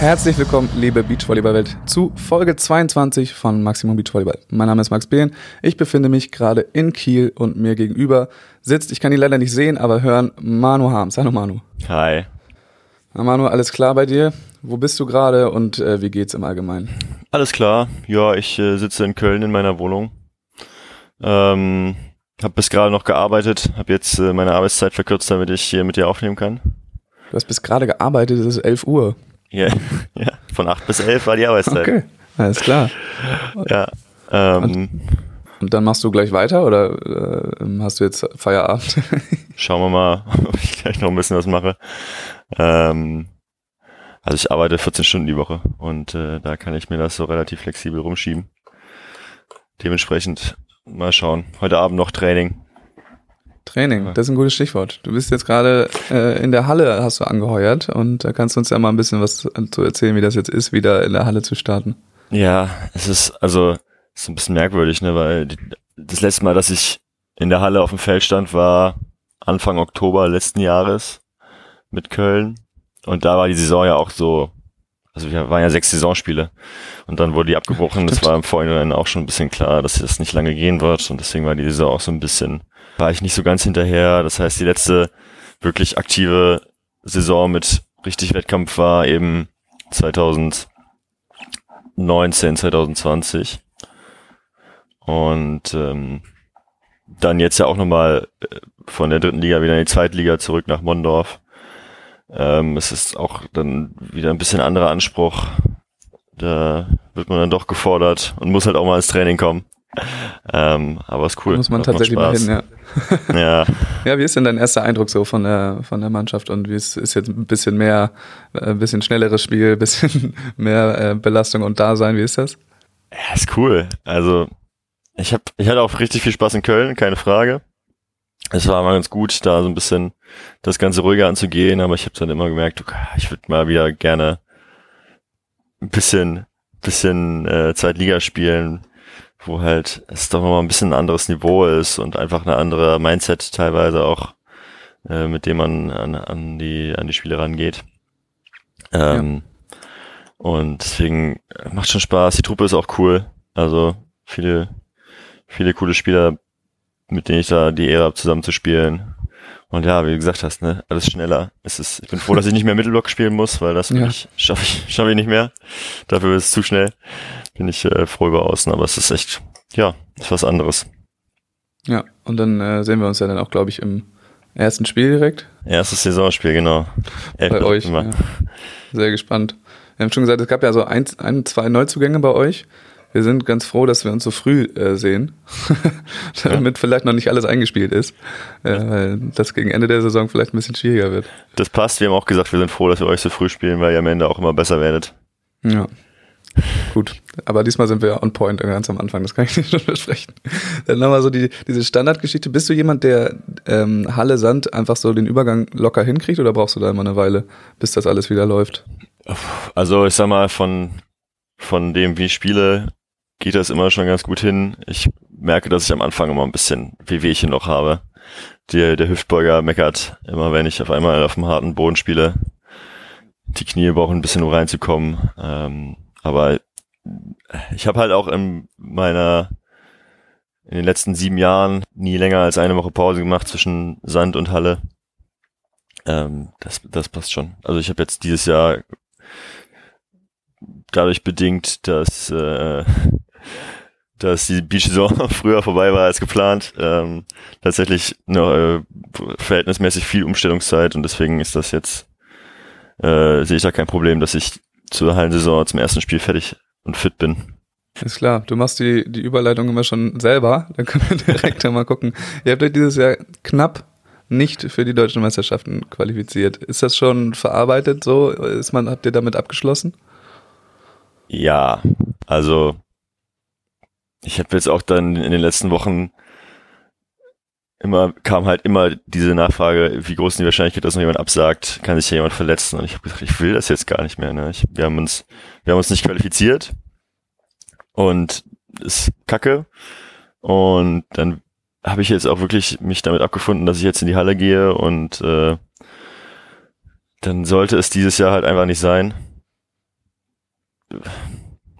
Herzlich willkommen, liebe Beachvolleyball-Welt, zu Folge 22 von Maximum Beachvolleyball. Mein Name ist Max Behn. Ich befinde mich gerade in Kiel und mir gegenüber sitzt, ich kann ihn leider nicht sehen, aber hören, Manu Harms. Hallo Manu. Hi. Na Manu, alles klar bei dir? Wo bist du gerade und äh, wie geht's im Allgemeinen? Alles klar. Ja, ich äh, sitze in Köln in meiner Wohnung. Ähm, hab bis gerade noch gearbeitet, hab jetzt äh, meine Arbeitszeit verkürzt, damit ich hier mit dir aufnehmen kann. Du hast bis gerade gearbeitet, es ist 11 Uhr. Ja, ja, von 8 bis 11 war die Arbeitszeit. Okay, alles klar. Ja. Ähm, Und dann machst du gleich weiter oder äh, hast du jetzt Feierabend? schauen wir mal, ob ich gleich noch ein bisschen was mache. Ähm, also ich arbeite 14 Stunden die Woche und äh, da kann ich mir das so relativ flexibel rumschieben. Dementsprechend mal schauen. Heute Abend noch Training. Training, das ist ein gutes Stichwort. Du bist jetzt gerade äh, in der Halle, hast du angeheuert und da kannst du uns ja mal ein bisschen was zu erzählen, wie das jetzt ist, wieder in der Halle zu starten. Ja, es ist also es ist ein bisschen merkwürdig, ne, weil die, das letzte Mal, dass ich in der Halle auf dem Feld stand, war Anfang Oktober letzten Jahres mit Köln und da war die Saison ja auch so, also wir waren ja sechs Saisonspiele und dann wurde die abgebrochen. Das war im Vorhinein auch schon ein bisschen klar, dass das nicht lange gehen wird und deswegen war die Saison auch so ein bisschen war ich nicht so ganz hinterher. Das heißt, die letzte wirklich aktive Saison mit richtig Wettkampf war eben 2019, 2020. Und ähm, dann jetzt ja auch nochmal äh, von der dritten Liga wieder in die zweite Liga zurück nach Mondorf. Ähm, es ist auch dann wieder ein bisschen anderer Anspruch. Da wird man dann doch gefordert und muss halt auch mal ins Training kommen. Ähm, aber ist cool. Muss man tatsächlich mal hin, ja. ja. Ja, wie ist denn dein erster Eindruck so von der, von der Mannschaft und wie ist, ist jetzt ein bisschen mehr, ein bisschen schnelleres Spiel, ein bisschen mehr äh, Belastung und Dasein, wie ist das? Ja, ist cool. Also, ich hab, ich hatte auch richtig viel Spaß in Köln, keine Frage. Es war mal ganz gut, da so ein bisschen das Ganze ruhiger anzugehen, aber ich habe dann immer gemerkt, okay, ich würde mal wieder gerne ein bisschen, bisschen äh, Zweitliga spielen, wo halt es doch nochmal ein bisschen ein anderes Niveau ist und einfach eine andere Mindset teilweise auch, äh, mit dem man an, an die an die Spiele rangeht. Ähm, ja. Und deswegen macht schon Spaß. Die Truppe ist auch cool. Also viele viele coole Spieler, mit denen ich da die Ehre habe, zusammen zu spielen. Und ja, wie du gesagt hast, ne, alles schneller. Es ist, ich bin froh, dass ich nicht mehr Mittelblock spielen muss, weil das ja. schaffe ich, schaffe ich nicht mehr. Dafür ist es zu schnell. Bin ich äh, froh über außen, aber es ist echt, ja, ist was anderes. Ja, und dann äh, sehen wir uns ja dann auch, glaube ich, im ersten Spiel direkt. Erstes Saisonspiel, genau. Elf bei euch. Ja. Sehr gespannt. Wir haben schon gesagt, es gab ja so ein, ein, zwei Neuzugänge bei euch. Wir sind ganz froh, dass wir uns so früh äh, sehen, damit ja. vielleicht noch nicht alles eingespielt ist, äh, weil das gegen Ende der Saison vielleicht ein bisschen schwieriger wird. Das passt. Wir haben auch gesagt, wir sind froh, dass wir euch so früh spielen, weil ihr am Ende auch immer besser werdet. Ja. Gut, aber diesmal sind wir on point ganz am Anfang, das kann ich nicht schon versprechen. Dann nochmal so die, diese Standardgeschichte. Bist du jemand, der ähm, Halle Sand einfach so den Übergang locker hinkriegt oder brauchst du da immer eine Weile, bis das alles wieder läuft? Also ich sag mal, von, von dem, wie ich spiele, geht das immer schon ganz gut hin. Ich merke, dass ich am Anfang immer ein bisschen Wehwehchen noch habe. Der, der Hüftbeuger meckert immer, wenn ich auf einmal auf dem harten Boden spiele. Die Knie brauchen ein bisschen, um reinzukommen. Ähm, aber ich habe halt auch in meiner in den letzten sieben Jahren nie länger als eine Woche Pause gemacht zwischen Sand und Halle. Ähm, das, das passt schon. Also ich habe jetzt dieses Jahr dadurch bedingt, dass äh, dass die Beach-Saison früher vorbei war als geplant. Ähm, tatsächlich noch äh, verhältnismäßig viel Umstellungszeit und deswegen ist das jetzt, äh, sehe ich da kein Problem, dass ich zur Hallensaison zum ersten Spiel fertig und fit bin. Ist klar, du machst die, die Überleitung immer schon selber, dann können wir direkt mal gucken. Ihr habt euch dieses Jahr knapp nicht für die deutschen Meisterschaften qualifiziert. Ist das schon verarbeitet so? Ist man, habt ihr damit abgeschlossen? Ja, also ich habe jetzt auch dann in den letzten Wochen immer kam halt immer diese Nachfrage, wie groß ist die Wahrscheinlichkeit, dass noch jemand absagt, kann sich hier jemand verletzen? Und ich habe gesagt, ich will das jetzt gar nicht mehr. Ne? Ich, wir haben uns, wir haben uns nicht qualifiziert und ist Kacke. Und dann habe ich jetzt auch wirklich mich damit abgefunden, dass ich jetzt in die Halle gehe und äh, dann sollte es dieses Jahr halt einfach nicht sein.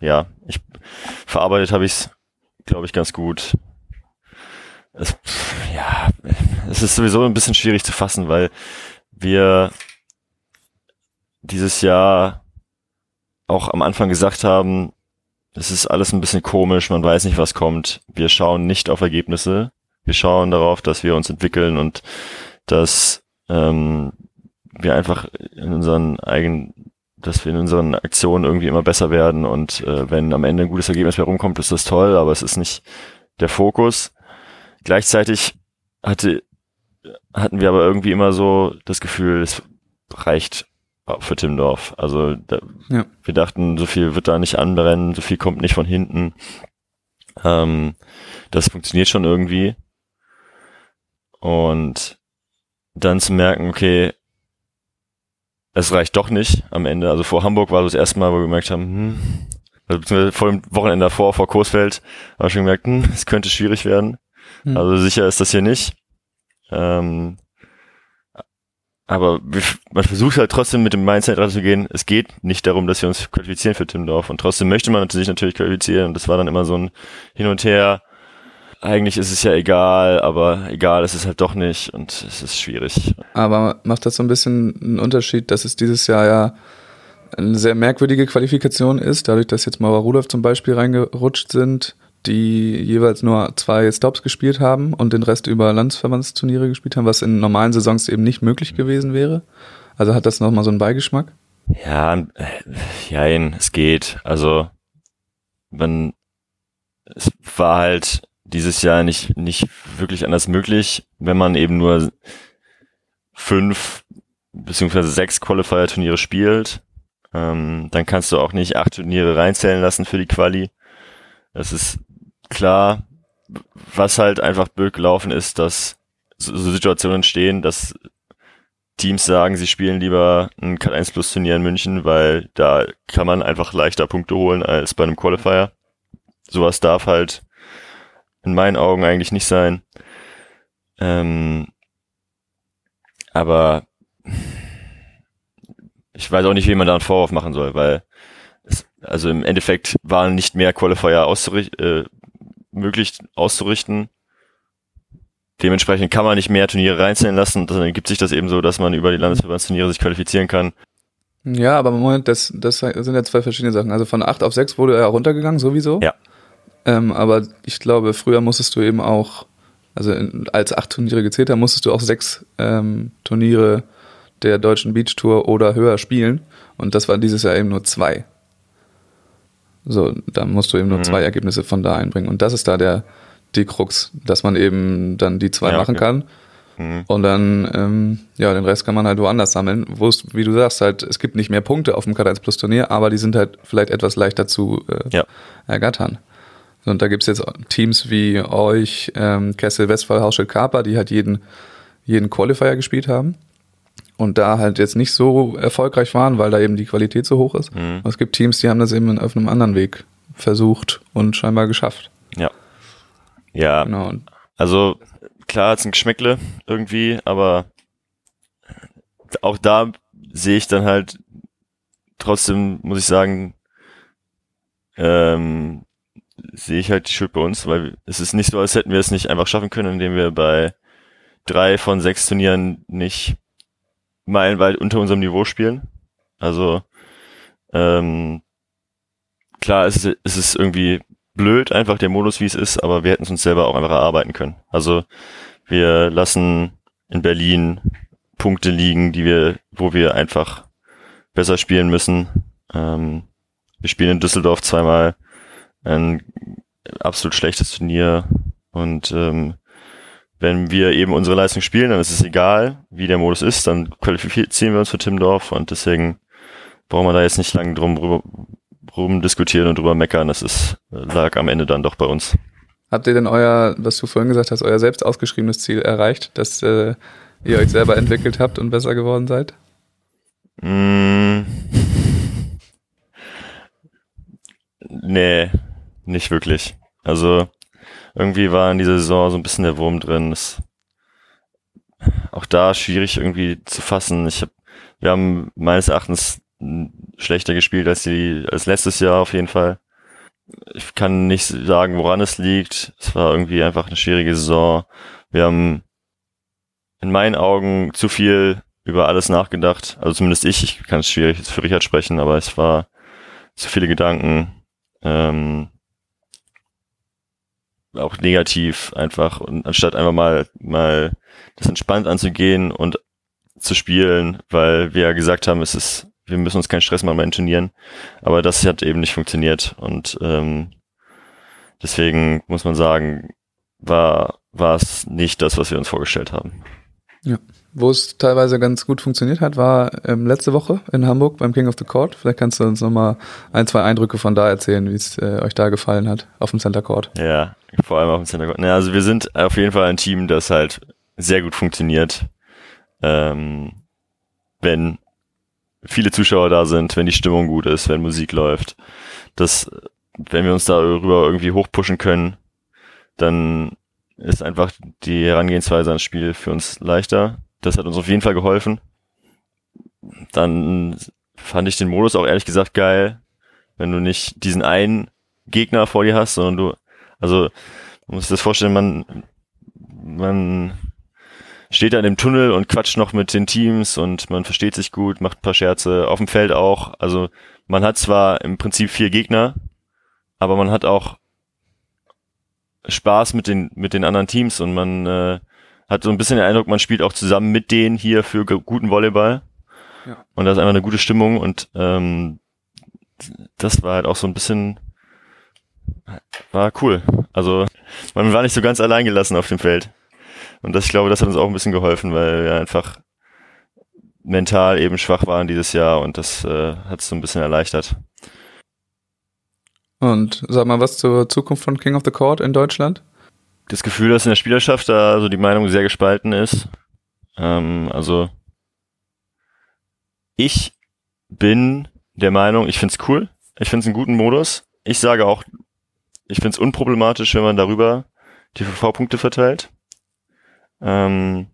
Ja, ich verarbeitet habe ich es, glaube ich, ganz gut es, ja, es ist sowieso ein bisschen schwierig zu fassen, weil wir dieses Jahr auch am Anfang gesagt haben, es ist alles ein bisschen komisch, man weiß nicht, was kommt. Wir schauen nicht auf Ergebnisse. Wir schauen darauf, dass wir uns entwickeln und dass ähm, wir einfach in unseren eigenen, dass wir in unseren Aktionen irgendwie immer besser werden und äh, wenn am Ende ein gutes Ergebnis mehr rumkommt, ist das toll, aber es ist nicht der Fokus. Gleichzeitig hatte, hatten wir aber irgendwie immer so das Gefühl, es reicht für Timdorf. Also da, ja. wir dachten, so viel wird da nicht anbrennen, so viel kommt nicht von hinten. Ähm, das funktioniert schon irgendwie. Und dann zu merken, okay, es reicht doch nicht am Ende. Also vor Hamburg war das erste Mal, wo wir gemerkt haben, hm, also beziehungsweise vor dem Wochenende davor, vor Kursfeld, haben wir schon gemerkt, hm, es könnte schwierig werden. Hm. Also sicher ist das hier nicht. Ähm, aber man versucht halt trotzdem mit dem Mindset ranzugehen. Es geht nicht darum, dass wir uns qualifizieren für Timdorf. Und trotzdem möchte man sich natürlich qualifizieren. Und das war dann immer so ein Hin und Her. Eigentlich ist es ja egal, aber egal ist es halt doch nicht. Und es ist schwierig. Aber macht das so ein bisschen einen Unterschied, dass es dieses Jahr ja eine sehr merkwürdige Qualifikation ist, dadurch, dass jetzt Mauer Rudolph zum Beispiel reingerutscht sind, die jeweils nur zwei Stops gespielt haben und den Rest über Landesverbandsturniere gespielt haben, was in normalen Saisons eben nicht möglich gewesen wäre. Also hat das nochmal so einen Beigeschmack? Ja, jein, es geht. Also man, es war halt dieses Jahr nicht, nicht wirklich anders möglich, wenn man eben nur fünf beziehungsweise sechs Qualifier-Turniere spielt. Ähm, dann kannst du auch nicht acht Turniere reinzählen lassen für die Quali. Das ist klar, was halt einfach blöd gelaufen ist, dass so, Situationen entstehen, dass Teams sagen, sie spielen lieber ein Cut1 Plus Turnier in München, weil da kann man einfach leichter Punkte holen als bei einem Qualifier. Sowas darf halt in meinen Augen eigentlich nicht sein. Ähm, aber ich weiß auch nicht, wie man da einen Vorwurf machen soll, weil es, also im Endeffekt waren nicht mehr Qualifier auszurichten, äh, möglich auszurichten. Dementsprechend kann man nicht mehr Turniere reinzählen lassen. Dann ergibt sich das eben so, dass man über die Landesverbandsturniere sich qualifizieren kann. Ja, aber Moment, das, das sind ja zwei verschiedene Sachen. Also von 8 auf 6 wurde er runtergegangen, sowieso. Ja. Ähm, aber ich glaube, früher musstest du eben auch, also in, als acht Turniere gezählt haben, musstest du auch sechs ähm, Turniere der deutschen Beach Tour oder höher spielen. Und das war dieses Jahr eben nur zwei. So, da musst du eben nur mhm. zwei Ergebnisse von da einbringen. Und das ist da der, die Krux, dass man eben dann die zwei ja, machen okay. kann. Mhm. Und dann, ähm, ja, den Rest kann man halt woanders sammeln, wo es, wie du sagst, halt, es gibt nicht mehr Punkte auf dem K1 Plus Turnier, aber die sind halt vielleicht etwas leichter zu äh, ja. ergattern. Und da gibt's jetzt Teams wie euch, ähm, Kessel Westphal, Hauschild Kaper, die halt jeden, jeden Qualifier gespielt haben und da halt jetzt nicht so erfolgreich waren, weil da eben die Qualität so hoch ist. Mhm. Es gibt Teams, die haben das eben auf einem anderen Weg versucht und scheinbar geschafft. Ja. Ja. Genau. Also klar, es ein Geschmäckle irgendwie, aber auch da sehe ich dann halt trotzdem, muss ich sagen, ähm, sehe ich halt die Schuld bei uns, weil es ist nicht so, als hätten wir es nicht einfach schaffen können, indem wir bei drei von sechs Turnieren nicht meilenweit unter unserem Niveau spielen. Also ähm, klar, es ist, es ist irgendwie blöd, einfach der Modus, wie es ist, aber wir hätten es uns selber auch einfach erarbeiten können. Also wir lassen in Berlin Punkte liegen, die wir, wo wir einfach besser spielen müssen. Ähm, wir spielen in Düsseldorf zweimal ein absolut schlechtes Turnier und ähm, wenn wir eben unsere Leistung spielen, dann ist es egal, wie der Modus ist, dann qualifizieren wir uns für Timdorf und deswegen brauchen wir da jetzt nicht lange drum rum diskutieren und drüber meckern. Das ist, lag am Ende dann doch bei uns. Habt ihr denn euer, was du vorhin gesagt hast, euer selbst ausgeschriebenes Ziel erreicht, dass äh, ihr euch selber entwickelt habt und besser geworden seid? Mm. Nee, nicht wirklich. Also irgendwie war in dieser Saison so ein bisschen der Wurm drin. Das, auch da schwierig irgendwie zu fassen. Ich hab, wir haben meines Erachtens schlechter gespielt als die als letztes Jahr auf jeden Fall. Ich kann nicht sagen, woran es liegt. Es war irgendwie einfach eine schwierige Saison. Wir haben in meinen Augen zu viel über alles nachgedacht. Also zumindest ich, ich kann es schwierig für Richard sprechen, aber es war zu viele Gedanken. Ähm, auch negativ einfach und anstatt einfach mal mal das entspannt anzugehen und zu spielen, weil wir ja gesagt haben, es ist, wir müssen uns keinen Stress machen bei den Turnieren, aber das hat eben nicht funktioniert und ähm, deswegen muss man sagen, war war es nicht das, was wir uns vorgestellt haben. Ja. Wo es teilweise ganz gut funktioniert hat, war ähm, letzte Woche in Hamburg beim King of the Court. Vielleicht kannst du uns nochmal ein, zwei Eindrücke von da erzählen, wie es äh, euch da gefallen hat auf dem Center Court. Ja, vor allem auf dem Center Court. Ja, also wir sind auf jeden Fall ein Team, das halt sehr gut funktioniert. Ähm, wenn viele Zuschauer da sind, wenn die Stimmung gut ist, wenn Musik läuft. Das, wenn wir uns darüber irgendwie hochpushen können, dann ist einfach die Herangehensweise ans Spiel für uns leichter. Das hat uns auf jeden Fall geholfen. Dann fand ich den Modus auch ehrlich gesagt geil, wenn du nicht diesen einen Gegner vor dir hast, sondern du, also, man muss sich das vorstellen, man, man steht da in dem Tunnel und quatscht noch mit den Teams und man versteht sich gut, macht ein paar Scherze, auf dem Feld auch. Also, man hat zwar im Prinzip vier Gegner, aber man hat auch Spaß mit den, mit den anderen Teams und man äh, hat so ein bisschen den Eindruck, man spielt auch zusammen mit denen hier für guten Volleyball. Ja. Und da ist einfach eine gute Stimmung und ähm, das war halt auch so ein bisschen, war cool. Also man war nicht so ganz allein gelassen auf dem Feld. Und das, ich glaube, das hat uns auch ein bisschen geholfen, weil wir einfach mental eben schwach waren dieses Jahr und das äh, hat es so ein bisschen erleichtert. Und sag mal was zur Zukunft von King of the Court in Deutschland? Das Gefühl, dass in der Spielerschaft da also die Meinung sehr gespalten ist. Ähm, also ich bin der Meinung, ich find's cool. Ich find's einen guten Modus. Ich sage auch, ich find's unproblematisch, wenn man darüber die VV-Punkte verteilt. Ähm,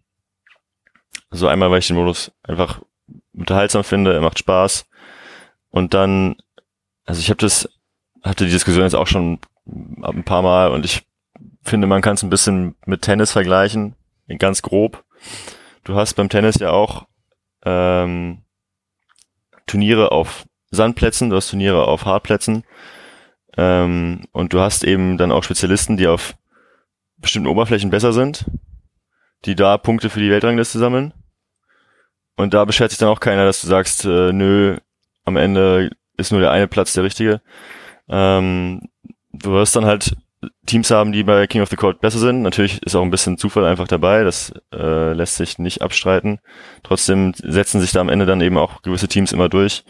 also einmal, weil ich den Modus einfach unterhaltsam finde, er macht Spaß. Und dann, also ich habe das hatte die Diskussion jetzt auch schon ein paar Mal und ich finde, man kann es ein bisschen mit Tennis vergleichen, ganz grob. Du hast beim Tennis ja auch ähm, Turniere auf Sandplätzen, du hast Turniere auf Hartplätzen ähm, und du hast eben dann auch Spezialisten, die auf bestimmten Oberflächen besser sind, die da Punkte für die Weltrangliste sammeln. Und da beschert sich dann auch keiner, dass du sagst, äh, nö, am Ende ist nur der eine Platz der richtige, ähm, du wirst dann halt Teams haben, die bei King of the Court besser sind. Natürlich ist auch ein bisschen Zufall einfach dabei, das äh, lässt sich nicht abstreiten. Trotzdem setzen sich da am Ende dann eben auch gewisse Teams immer durch.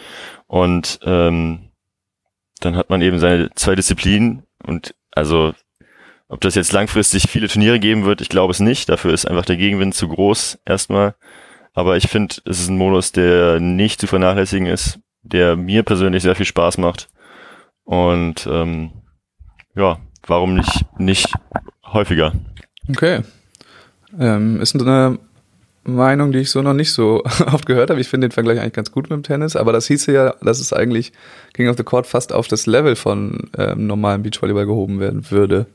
Und ähm, dann hat man eben seine zwei Disziplinen und also ob das jetzt langfristig viele Turniere geben wird, ich glaube es nicht. Dafür ist einfach der Gegenwind zu groß erstmal. Aber ich finde, es ist ein Modus, der nicht zu vernachlässigen ist, der mir persönlich sehr viel Spaß macht und ähm, ja, warum nicht, nicht häufiger? Okay. Ähm, ist eine Meinung, die ich so noch nicht so oft gehört habe. Ich finde den Vergleich eigentlich ganz gut mit dem Tennis, aber das hieße ja, dass es eigentlich King of the Court fast auf das Level von ähm, normalen Beachvolleyball gehoben werden würde.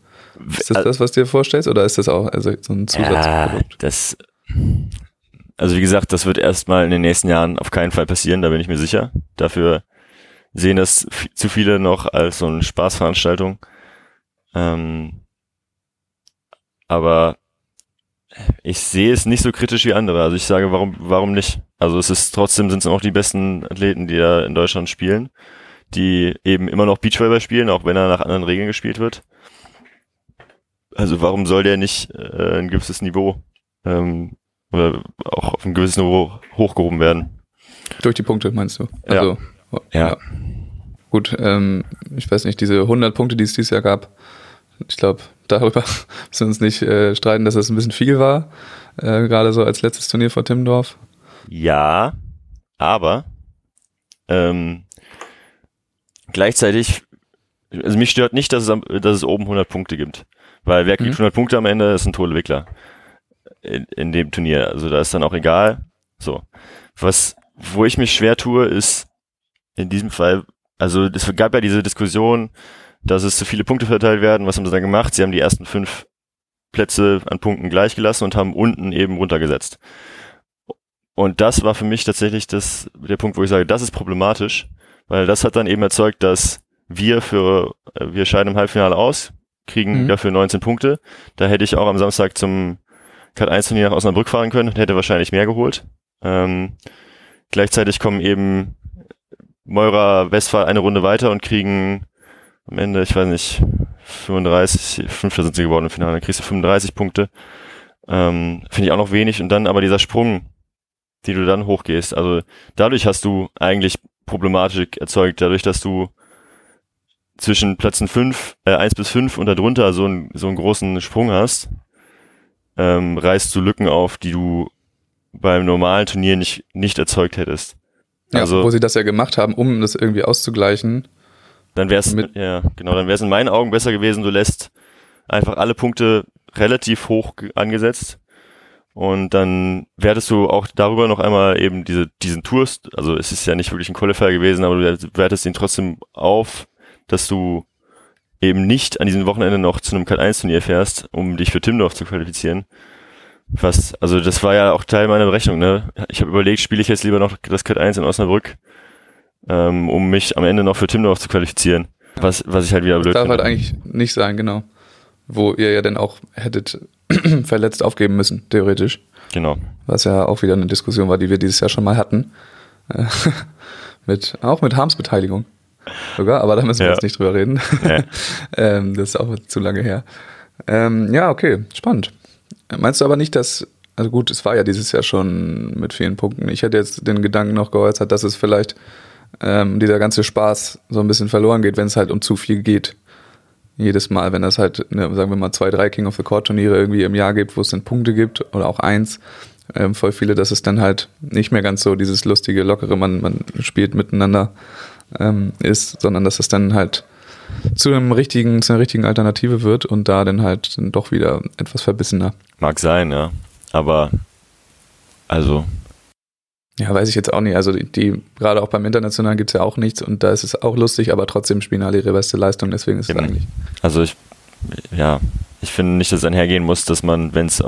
Ist das das, was du dir vorstellst, oder ist das auch also so ein Zusatzprodukt? Ja, das, also wie gesagt, das wird erstmal in den nächsten Jahren auf keinen Fall passieren, da bin ich mir sicher. Dafür sehen das zu viele noch als so eine Spaßveranstaltung. Ähm, aber ich sehe es nicht so kritisch wie andere. Also ich sage, warum, warum nicht? Also es ist trotzdem sind es auch die besten Athleten, die da in Deutschland spielen, die eben immer noch Beachvolleyball spielen, auch wenn er nach anderen Regeln gespielt wird. Also warum soll der nicht äh, ein gewisses Niveau ähm, oder auch auf ein gewisses Niveau hochgehoben werden? Durch die Punkte meinst du? Also, ja. Ja. ja. Gut, ähm, ich weiß nicht, diese 100 Punkte, die es dieses Jahr gab, ich glaube darüber müssen wir uns nicht äh, streiten, dass das ein bisschen viel war. Äh, Gerade so als letztes Turnier vor Timmendorf. Ja, aber ähm, gleichzeitig, also mich stört nicht, dass es, dass es oben 100 Punkte gibt. Weil wer kriegt Mhm. 100 Punkte am Ende, ist ein Tole Wickler. In, in dem Turnier. Also da ist dann auch egal. So. Was, wo ich mich schwer tue, ist in diesem Fall, also es gab ja diese Diskussion, dass es zu viele Punkte verteilt werden. Was haben sie dann gemacht? Sie haben die ersten fünf Plätze an Punkten gleich gelassen und haben unten eben runtergesetzt. Und das war für mich tatsächlich das, der Punkt, wo ich sage, das ist problematisch, weil das hat dann eben erzeugt, dass wir für, äh, wir scheiden im Halbfinale aus, kriegen Mhm. dafür 19 Punkte. Da hätte ich auch am Samstag zum Cut 1 Turnier nach Osnabrück fahren können und hätte wahrscheinlich mehr geholt. Ähm, gleichzeitig kommen eben Meurer Westphal eine Runde weiter und kriegen am Ende, ich weiß nicht, 35, Fünfter sind sie geworden im Finale, dann kriegst du 35 Punkte. Ähm, Finde ich auch noch wenig. Und dann aber dieser Sprung, die du dann hochgehst. Also dadurch hast du eigentlich Problematik erzeugt, dadurch, dass du zwischen Plätzen fünf, äh, eins bis fünf und darunter so, einen so einen großen Sprung hast, ähm, reißt du Lücken auf, die du beim normalen Turnier nicht, nicht erzeugt hättest. Ja, Also- wo sie das ja gemacht haben, um das irgendwie auszugleichen. Dann wäre es ja genau, dann wäre es in meinen Augen besser gewesen. Du lässt einfach alle Punkte relativ hoch ge- angesetzt und dann wertest du auch darüber noch einmal eben diese diesen Tours. Also es ist ja nicht wirklich ein Qualifier gewesen, aber du wertest ihn trotzdem auf, dass du eben nicht an diesem Wochenende noch zu einem Cut 1 Turnier fährst, um dich für Timdorf zu qualifizieren. Was, also das war ja auch Teil meiner Berechnung, ne? Ich habe überlegt, spiele ich jetzt lieber noch das Cut 1 in Osnabrück, ähm, um mich am Ende noch für Timdorf zu qualifizieren. Was, was ich halt wieder blöd Darf finde. halt eigentlich nicht sein, genau. Wo ihr ja dann auch hättet verletzt aufgeben müssen, theoretisch. Genau. Was ja auch wieder eine Diskussion war, die wir dieses Jahr schon mal hatten. Äh, mit, auch mit Harms Beteiligung. Sogar, aber da müssen wir Ja. jetzt nicht drüber reden. Nee. ähm, das ist auch zu lange her. Ähm, ja, okay, spannend. Meinst du aber nicht, dass, also gut, es war ja dieses Jahr schon mit vielen Punkten. Ich hätte jetzt den Gedanken noch geäußert, dass es vielleicht ähm, dieser ganze Spaß so ein bisschen verloren geht, wenn es halt um zu viel geht. Jedes Mal, wenn es halt, ne, sagen wir mal, zwei, drei King of the Court Turniere irgendwie im Jahr gibt, wo es dann Punkte gibt oder auch eins, ähm, voll viele, dass es dann halt nicht mehr ganz so dieses lustige, lockere, man, man spielt miteinander ähm, ist, sondern dass es dann halt zu einem richtigen, zu einer richtigen Alternative wird und da dann halt dann doch wieder etwas verbissener. Mag sein, ja. Aber, also, Ja, weiß ich jetzt auch nicht. Also die, die gerade auch beim Internationalen gibt's ja auch nichts und da ist es auch lustig, aber trotzdem spielen alle ihre beste Leistung, deswegen ist es Genau. eigentlich. also ich, ja, ich finde nicht, dass es einhergehen muss, dass man, wenn es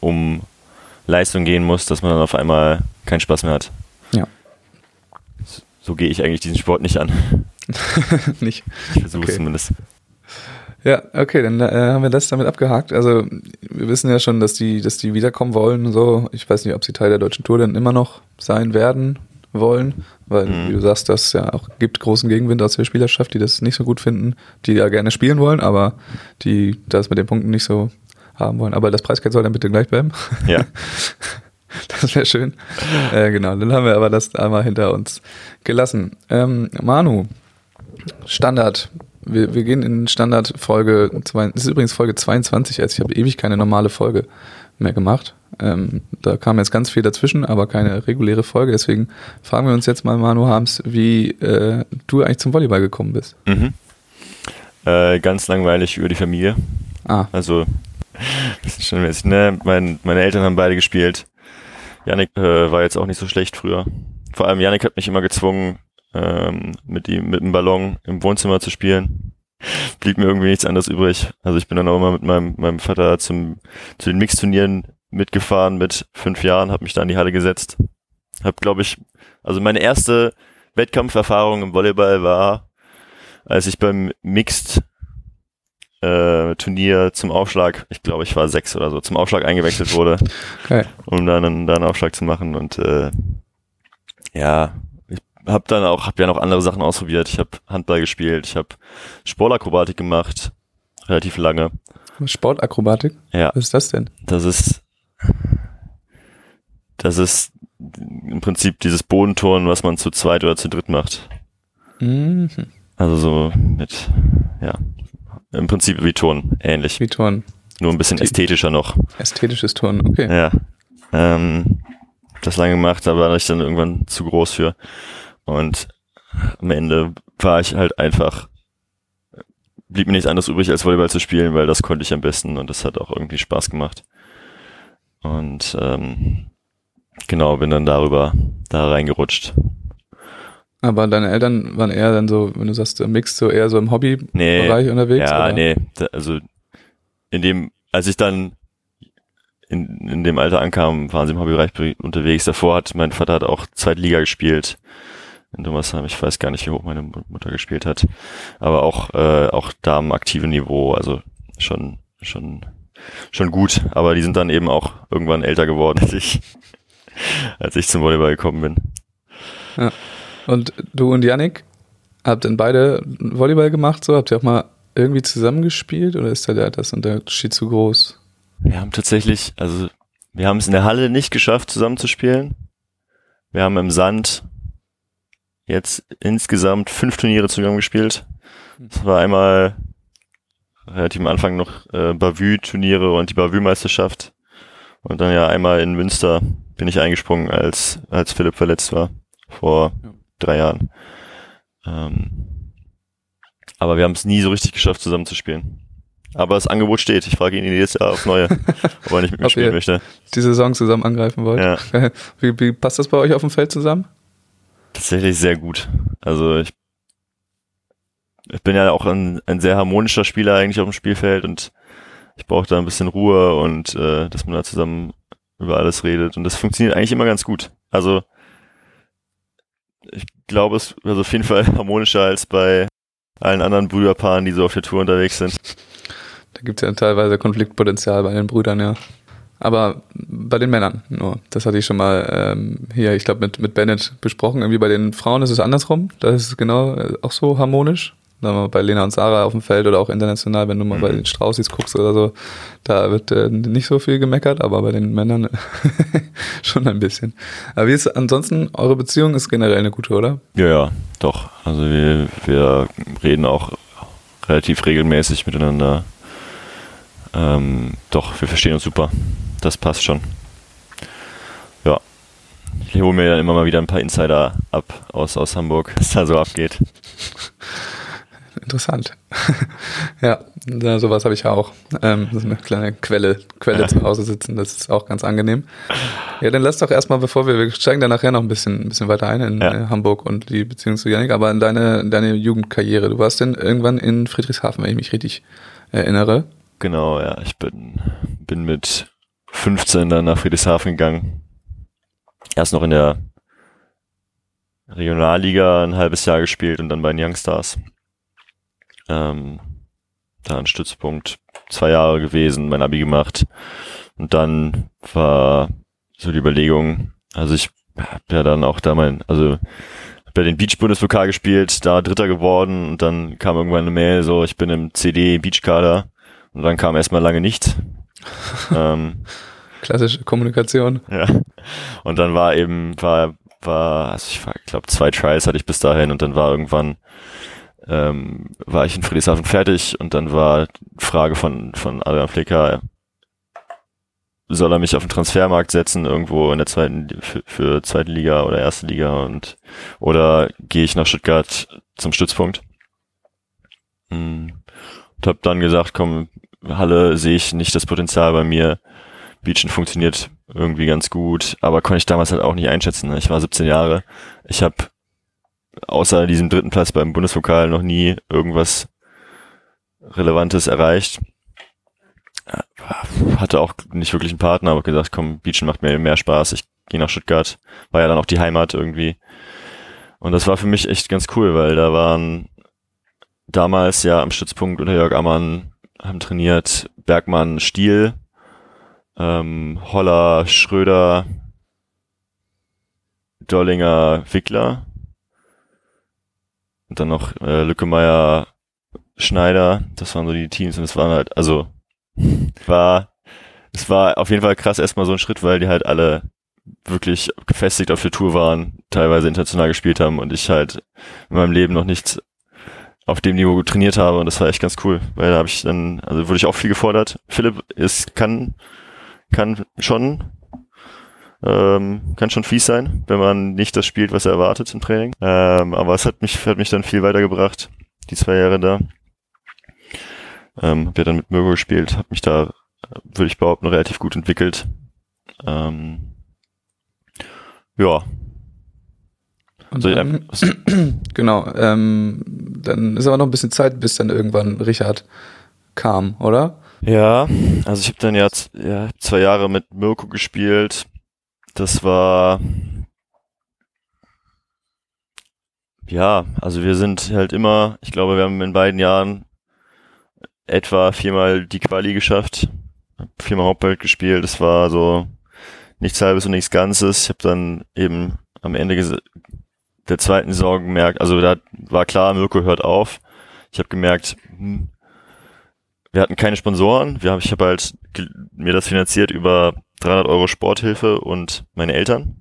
um Leistung gehen muss, dass man dann auf einmal keinen Spaß mehr hat. Ja. So, so gehe ich eigentlich diesen Sport nicht an. nicht. Ich versuche Okay. es zumindest. Ja, okay, dann äh, haben wir das damit abgehakt. Also wir wissen ja schon, dass die, dass die wiederkommen wollen. So, ich weiß nicht, ob sie Teil der deutschen Tour dann immer noch sein werden wollen, weil Mhm. wie du sagst, das ja auch gibt großen Gegenwind aus der Spielerschaft, die das nicht so gut finden, die ja gerne spielen wollen, aber die das mit den Punkten nicht so haben wollen. Aber das Preisgeld soll dann bitte gleich bleiben. Ja. Das wäre schön. Äh, genau, dann haben wir aber das einmal hinter uns gelassen. Ähm, Manu, Standard. Wir, wir gehen in Standard Folge, zwei, das ist übrigens Folge 22 jetzt. Ich habe ewig keine normale Folge mehr gemacht. Ähm, da kam jetzt ganz viel dazwischen, aber keine reguläre Folge. Deswegen fragen wir uns jetzt mal, Manu Harms, wie äh, du eigentlich zum Volleyball gekommen bist. Mhm. Äh, ganz langweilig über die Familie. Ah, Also, das ist schon mäßig, ne? Mein, meine Eltern haben beide gespielt. Janik äh, war jetzt auch nicht so schlecht früher. Vor allem Janik hat mich immer gezwungen, ähm, mit ihm, mit dem Ballon im Wohnzimmer zu spielen. Blieb mir irgendwie nichts anderes übrig. Also ich bin dann auch immer mit meinem, meinem Vater zum, zu den Mixturnieren mitgefahren mit fünf Jahren, habe mich da in die Halle gesetzt. Hab, glaube ich, also meine erste Wettkampferfahrung im Volleyball war, als ich beim Mixed äh, Turnier zum Aufschlag, ich glaube, ich war sechs oder so, zum Aufschlag eingewechselt wurde, geil. um dann einen, dann einen Aufschlag zu machen. Und äh, ja, habe dann auch, habe ja noch andere Sachen ausprobiert. Ich habe Handball gespielt, ich habe Sportakrobatik gemacht, relativ lange. Sportakrobatik? Ja, Was ist das denn? das ist, das ist im Prinzip dieses Bodenturnen, was man zu zweit oder zu dritt macht. Mhm. Also so mit, ja, im Prinzip wie Turn, ähnlich. Wie Turn. Nur ein bisschen ästhetischer noch. Ästhetisches Turn, okay. Ja. Ähm, das lange gemacht, da war ich dann irgendwann zu groß für. Und am Ende war ich halt einfach, blieb mir nichts anderes übrig, als Volleyball zu spielen, weil das konnte ich am besten und das hat auch irgendwie Spaß gemacht. Und ähm, genau, bin dann darüber da reingerutscht. Aber deine Eltern waren eher dann so, wenn du sagst, mixed, so eher so im Hobbybereich Nee, unterwegs? ja, oder? nee, da, also in dem, als ich dann in, in dem Alter ankam, waren sie im Hobbybereich be- unterwegs. Davor hat mein Vater hat auch Zweitliga gespielt in Dummersheim. Ich weiß gar nicht, wie hoch meine Mu- Mutter gespielt hat, aber auch äh, auch da am aktiven Niveau, also schon schon schon gut. Aber die sind dann eben auch irgendwann älter geworden als ich, als ich zum Volleyball gekommen bin. Und du und Yannick, habt dann beide Volleyball gemacht? So habt ihr auch mal irgendwie zusammengespielt oder ist da der das Unterschied zu groß? Wir haben tatsächlich, also wir haben es in der Halle nicht geschafft, zusammenzuspielen. Wir haben im Sand jetzt insgesamt fünf Turniere zusammen gespielt. Es war einmal relativ am Anfang noch äh, Bavü-Turniere und die Bavü-Meisterschaft. Und dann ja einmal in Münster bin ich eingesprungen, als, als Philipp verletzt war, vor Ja. drei Jahren. Ähm, aber wir haben es nie so richtig geschafft, zusammenzuspielen. Aber das Angebot steht. Ich frage ihn jedes Jahr auf neue, ob er nicht mit mir spielen möchte. Die Saison zusammen angreifen wollt? Ja. Wie, wie passt das bei euch auf dem Feld zusammen? Tatsächlich sehr gut. Also ich, ich bin ja auch ein, ein sehr harmonischer Spieler eigentlich auf dem Spielfeld und ich brauche da ein bisschen Ruhe und äh, dass man da zusammen über alles redet und das funktioniert eigentlich immer ganz gut. Also ich glaube, es ist auf jeden Fall harmonischer als bei allen anderen Brüderpaaren, die so auf der Tour unterwegs sind. Da gibt es ja teilweise Konfliktpotenzial bei den Brüdern, ja. Aber bei den Männern nur. Das hatte ich schon mal ähm, hier, ich glaube, mit, mit Bennett besprochen. Irgendwie bei den Frauen ist es andersrum. Da ist es genau äh, auch so harmonisch. Mal bei Lena und Sarah auf dem Feld oder auch international, wenn du mal bei den Straußis guckst oder so, da wird äh, nicht so viel gemeckert, aber bei den Männern schon ein bisschen. Aber wie ist ansonsten, eure Beziehung ist generell eine gute, oder? Ja, ja, doch. Also wir, wir reden auch relativ regelmäßig miteinander. Ähm, doch, wir verstehen uns super. Das passt schon. Ja. Ich hole mir dann immer mal wieder ein paar Insider ab aus, aus Hamburg, was da so abgeht. Interessant. ja, sowas habe ich ja auch. Ähm, so eine kleine Quelle, Quelle Ja. zu Hause sitzen, das ist auch ganz angenehm. Ja, dann lass doch erstmal, bevor wir, wir steigen dann nachher noch ein bisschen, ein bisschen weiter ein in Ja. äh, Hamburg und die Beziehung zu Janik, aber in deine, in deine Jugendkarriere. Du warst denn irgendwann in Friedrichshafen, wenn ich mich richtig erinnere. Genau, ja. Ich bin, bin mit 15 dann nach Friedrichshafen gegangen. Erst noch in der Regionalliga ein halbes Jahr gespielt und dann bei den Youngstars. Ähm, da ein Stützpunkt, zwei Jahre gewesen, mein Abi gemacht. Und dann war so die Überlegung, also ich hab ja dann auch da mein, also bei den Beach-Bundespokal gespielt, da Dritter geworden und dann kam irgendwann eine Mail, so ich bin im CD-Beach-Kader und dann kam erstmal lange nichts. ähm, Klassische Kommunikation. ja. Und dann war eben, war, war, also ich glaube, zwei Tries hatte ich bis dahin und dann war irgendwann, ähm, war ich in Friedrichshafen fertig und dann war Frage von, von Adrian Flicker, soll er mich auf den Transfermarkt setzen, irgendwo in der zweiten, für, für zweite Liga oder erste Liga und, oder gehe ich nach Stuttgart zum Stützpunkt? Hm. Und hab dann gesagt, komm, Halle sehe ich nicht das Potenzial bei mir. Beachen funktioniert irgendwie ganz gut, aber konnte ich damals halt auch nicht einschätzen. ne? Ich war 17 Jahre. Ich habe außer diesem dritten Platz beim Bundesvokal noch nie irgendwas Relevantes erreicht. Hatte auch nicht wirklich einen Partner, aber gesagt, komm, Beachen macht mir mehr Spaß. Ich gehe nach Stuttgart. War ja dann auch die Heimat irgendwie. Und das war für mich echt ganz cool, weil da waren damals ja am Stützpunkt unter Jörg Ammann haben trainiert Bergmann Stiel, ähm, Holler, Schröder, Dollinger, Wickler und dann noch äh, Lückemeier, Schneider. Das waren so die Teams und es waren halt, also war, es war auf jeden Fall krass erstmal so ein Schritt, weil die halt alle wirklich gefestigt auf der Tour waren, teilweise international gespielt haben und ich halt in meinem Leben noch nichts auf dem Niveau trainiert habe und das war echt ganz cool, weil da habe ich dann, also wurde ich auch viel gefordert. Philipp ist, kann, kann schon, ähm, kann schon fies sein, wenn man nicht das spielt, was er erwartet im Training. Ähm, aber es hat mich, hat mich dann viel weitergebracht, die zwei Jahre da. Ähm, hab ja dann mit Mirko gespielt, habe mich da, würde ich behaupten, relativ gut entwickelt. Ähm, ja, und dann, genau, ähm, dann ist aber noch ein bisschen Zeit, bis dann irgendwann Richard kam, oder? Ja, also ich habe dann jetzt ja, zwei Jahre mit Mirko gespielt. Das war ja, also wir sind halt immer, ich glaube, wir haben in beiden Jahren etwa viermal die Quali geschafft, viermal Hauptwelt gespielt. Das war so nichts halbes und nichts Ganzes. Ich habe dann eben am Ende der zweiten Saison gemerkt, also da war klar, Mirko hört auf. Ich habe gemerkt, hm, wir hatten keine Sponsoren. Wir haben, ich habe halt mir das finanziert über 300 Euro Sporthilfe und meine Eltern.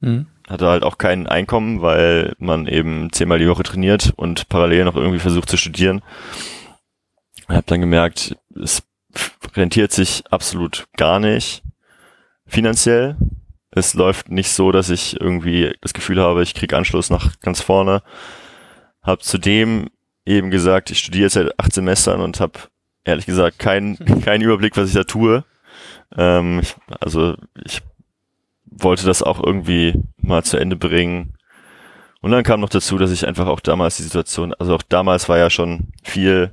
Mhm. Hatte halt auch kein Einkommen, weil man eben zehnmal die Woche trainiert und parallel noch irgendwie versucht zu studieren. Ich habe dann gemerkt, es rentiert sich absolut gar nicht finanziell es läuft nicht so, dass ich irgendwie das Gefühl habe, ich kriege Anschluss nach ganz vorne. Hab zudem eben gesagt, ich studiere jetzt seit acht Semestern und habe ehrlich gesagt keinen keinen Überblick, was ich da tue. Ähm, ich, also ich wollte das auch irgendwie mal zu Ende bringen. Und dann kam noch dazu, dass ich einfach auch damals die Situation, also auch damals war ja schon viel,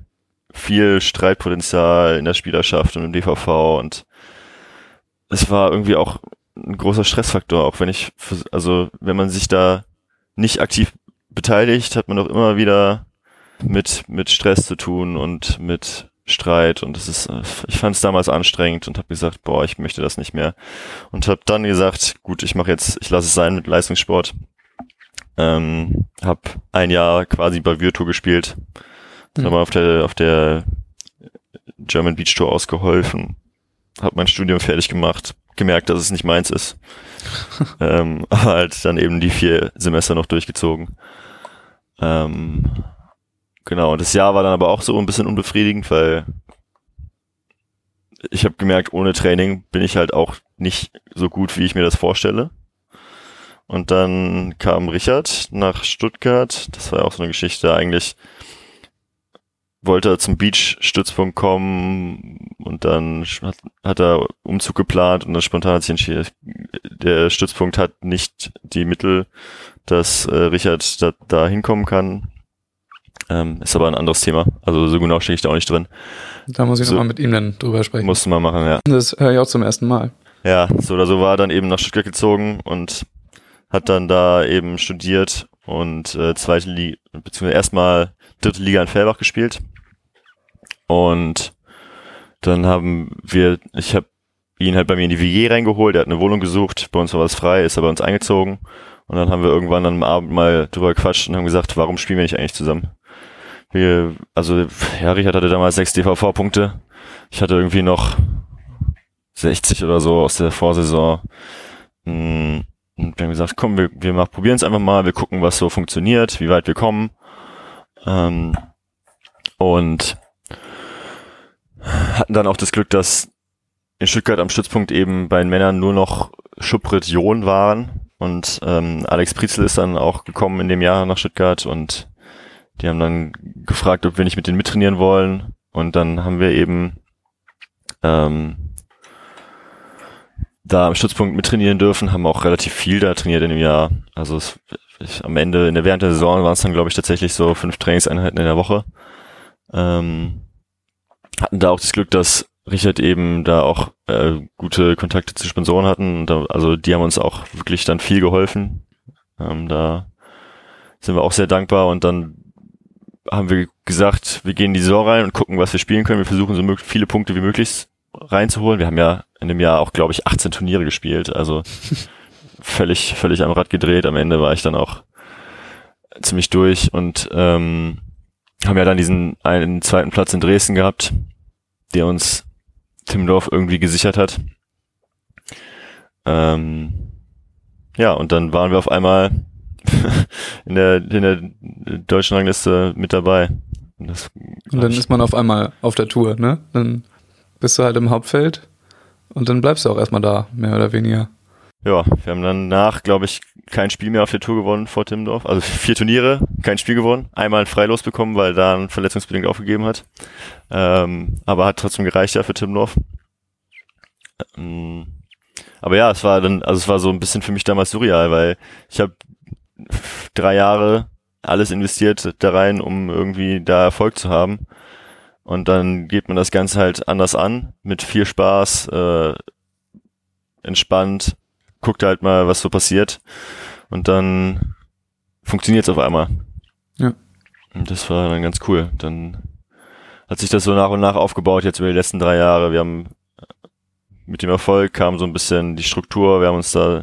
viel Streitpotenzial in der Spielerschaft und im DVV und es war irgendwie auch ein großer Stressfaktor, auch wenn ich, also wenn man sich da nicht aktiv beteiligt, hat man auch immer wieder mit, mit Stress zu tun und mit Streit und das ist, ich fand es damals anstrengend und habe gesagt, boah, ich möchte das nicht mehr und habe dann gesagt, gut, ich mache jetzt, ich lasse es sein mit Leistungssport. Ähm, habe ein Jahr quasi bei Virtu gespielt, mhm. habe auf der auf der German Beach Tour ausgeholfen, habe mein Studium fertig gemacht, gemerkt, dass es nicht meins ist. ähm, aber halt dann eben die vier Semester noch durchgezogen. Ähm, genau, und das Jahr war dann aber auch so ein bisschen unbefriedigend, weil ich habe gemerkt, ohne Training bin ich halt auch nicht so gut, wie ich mir das vorstelle. Und dann kam Richard nach Stuttgart. Das war ja auch so eine Geschichte eigentlich wollte er zum Beach-Stützpunkt kommen und dann hat, hat er Umzug geplant und dann spontan hat sich entschieden, der Stützpunkt hat nicht die Mittel, dass äh, Richard da, da hinkommen kann. Ähm, ist aber ein anderes Thema. Also so genau stehe ich da auch nicht drin. Da muss ich so, nochmal mit ihm dann drüber sprechen. Musst du mal machen, ja. Das höre ich auch zum ersten Mal. Ja, so oder so war er dann eben nach Stuttgart gezogen und hat dann da eben studiert und äh, zweite Liga, beziehungsweise erstmal dritte Liga in Fellbach gespielt. Und dann haben wir, ich habe ihn halt bei mir in die WG reingeholt, er hat eine Wohnung gesucht, bei uns war was frei, ist er bei uns eingezogen. Und dann haben wir irgendwann am Abend mal drüber gequatscht und haben gesagt, warum spielen wir nicht eigentlich zusammen? Wir, also, ja, Richard hatte damals sechs DVV-Punkte. Ich hatte irgendwie noch 60 oder so aus der Vorsaison. Hm, und wir haben gesagt, komm, wir, wir probieren es einfach mal, wir gucken, was so funktioniert, wie weit wir kommen. Ähm, und hatten dann auch das Glück, dass in Stuttgart am Stützpunkt eben bei den Männern nur noch Schuprit John waren. Und ähm, Alex Prizel ist dann auch gekommen in dem Jahr nach Stuttgart und die haben dann gefragt, ob wir nicht mit denen mittrainieren wollen. Und dann haben wir eben ähm, da am Stützpunkt mittrainieren dürfen, haben auch relativ viel da trainiert in dem Jahr. Also es, ich, am Ende, in der während der Saison waren es dann, glaube ich, tatsächlich so fünf Trainingseinheiten in der Woche. Ähm, hatten da auch das Glück, dass Richard eben da auch äh, gute Kontakte zu Sponsoren hatten. Da, also die haben uns auch wirklich dann viel geholfen. Ähm, da sind wir auch sehr dankbar und dann haben wir gesagt, wir gehen in die Saison rein und gucken, was wir spielen können. Wir versuchen so viele Punkte wie möglich reinzuholen. Wir haben ja in dem Jahr auch, glaube ich, 18 Turniere gespielt. Also völlig, völlig am Rad gedreht. Am Ende war ich dann auch ziemlich durch und ähm, haben ja dann diesen einen zweiten Platz in Dresden gehabt, der uns Timmendorf irgendwie gesichert hat. Ähm, ja, und dann waren wir auf einmal in der, in der deutschen Rangliste mit dabei. Das, Und dann ist man auf einmal auf der Tour, ne? Dann bist du halt im Hauptfeld und dann bleibst du auch erstmal da, mehr oder weniger. Ja, wir haben dann nach, glaube ich, kein Spiel mehr auf der Tour gewonnen vor Timmendorf. Also vier Turniere, kein Spiel gewonnen. Einmal ein Freilos bekommen, weil da ein verletzungsbedingt aufgegeben hat. Ähm, aber hat trotzdem gereicht ja für Timmendorf. Ähm, aber ja, es war dann, also es war so ein bisschen für mich damals surreal, weil ich habe drei Jahre alles investiert da rein, um irgendwie da Erfolg zu haben. Und dann geht man das Ganze halt anders an, mit viel Spaß, äh, entspannt, guckt halt mal, was so passiert. Und dann funktioniert es auf einmal. Ja. Und das war dann ganz cool. Dann hat sich das so nach und nach aufgebaut, jetzt über die letzten drei Jahre. Wir haben mit dem Erfolg kam so ein bisschen die Struktur, wir haben uns da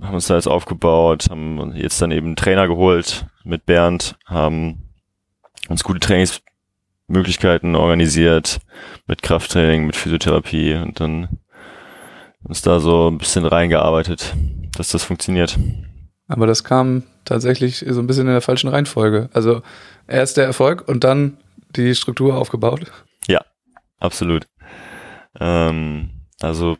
haben uns da jetzt aufgebaut, haben jetzt dann eben einen Trainer geholt mit Bernd, haben uns gute Trainingsmöglichkeiten organisiert mit Krafttraining, mit Physiotherapie und dann uns da so ein bisschen reingearbeitet, dass das funktioniert. Aber das kam tatsächlich so ein bisschen in der falschen Reihenfolge. Also erst der Erfolg und dann die Struktur aufgebaut. Ja, absolut. Ähm, also,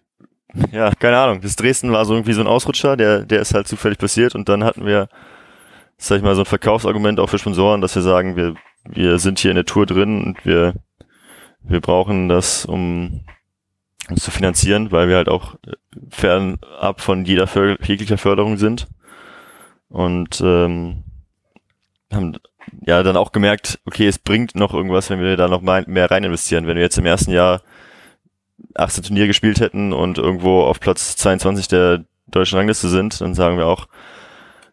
ja, keine Ahnung. Das Dresden war so irgendwie so ein Ausrutscher, der, der ist halt zufällig passiert und dann hatten wir, sag ich mal, so ein Verkaufsargument auch für Sponsoren, dass wir sagen, wir, wir sind hier in der Tour drin und wir, wir brauchen das, um uns zu finanzieren, weil wir halt auch fernab von jeder jeglicher Förderung sind. Und ähm, haben ja dann auch gemerkt, okay, es bringt noch irgendwas, wenn wir da noch mehr rein investieren. Wenn wir jetzt im ersten Jahr 18 Turnier gespielt hätten und irgendwo auf Platz 22 der deutschen Rangliste sind, dann sagen wir auch,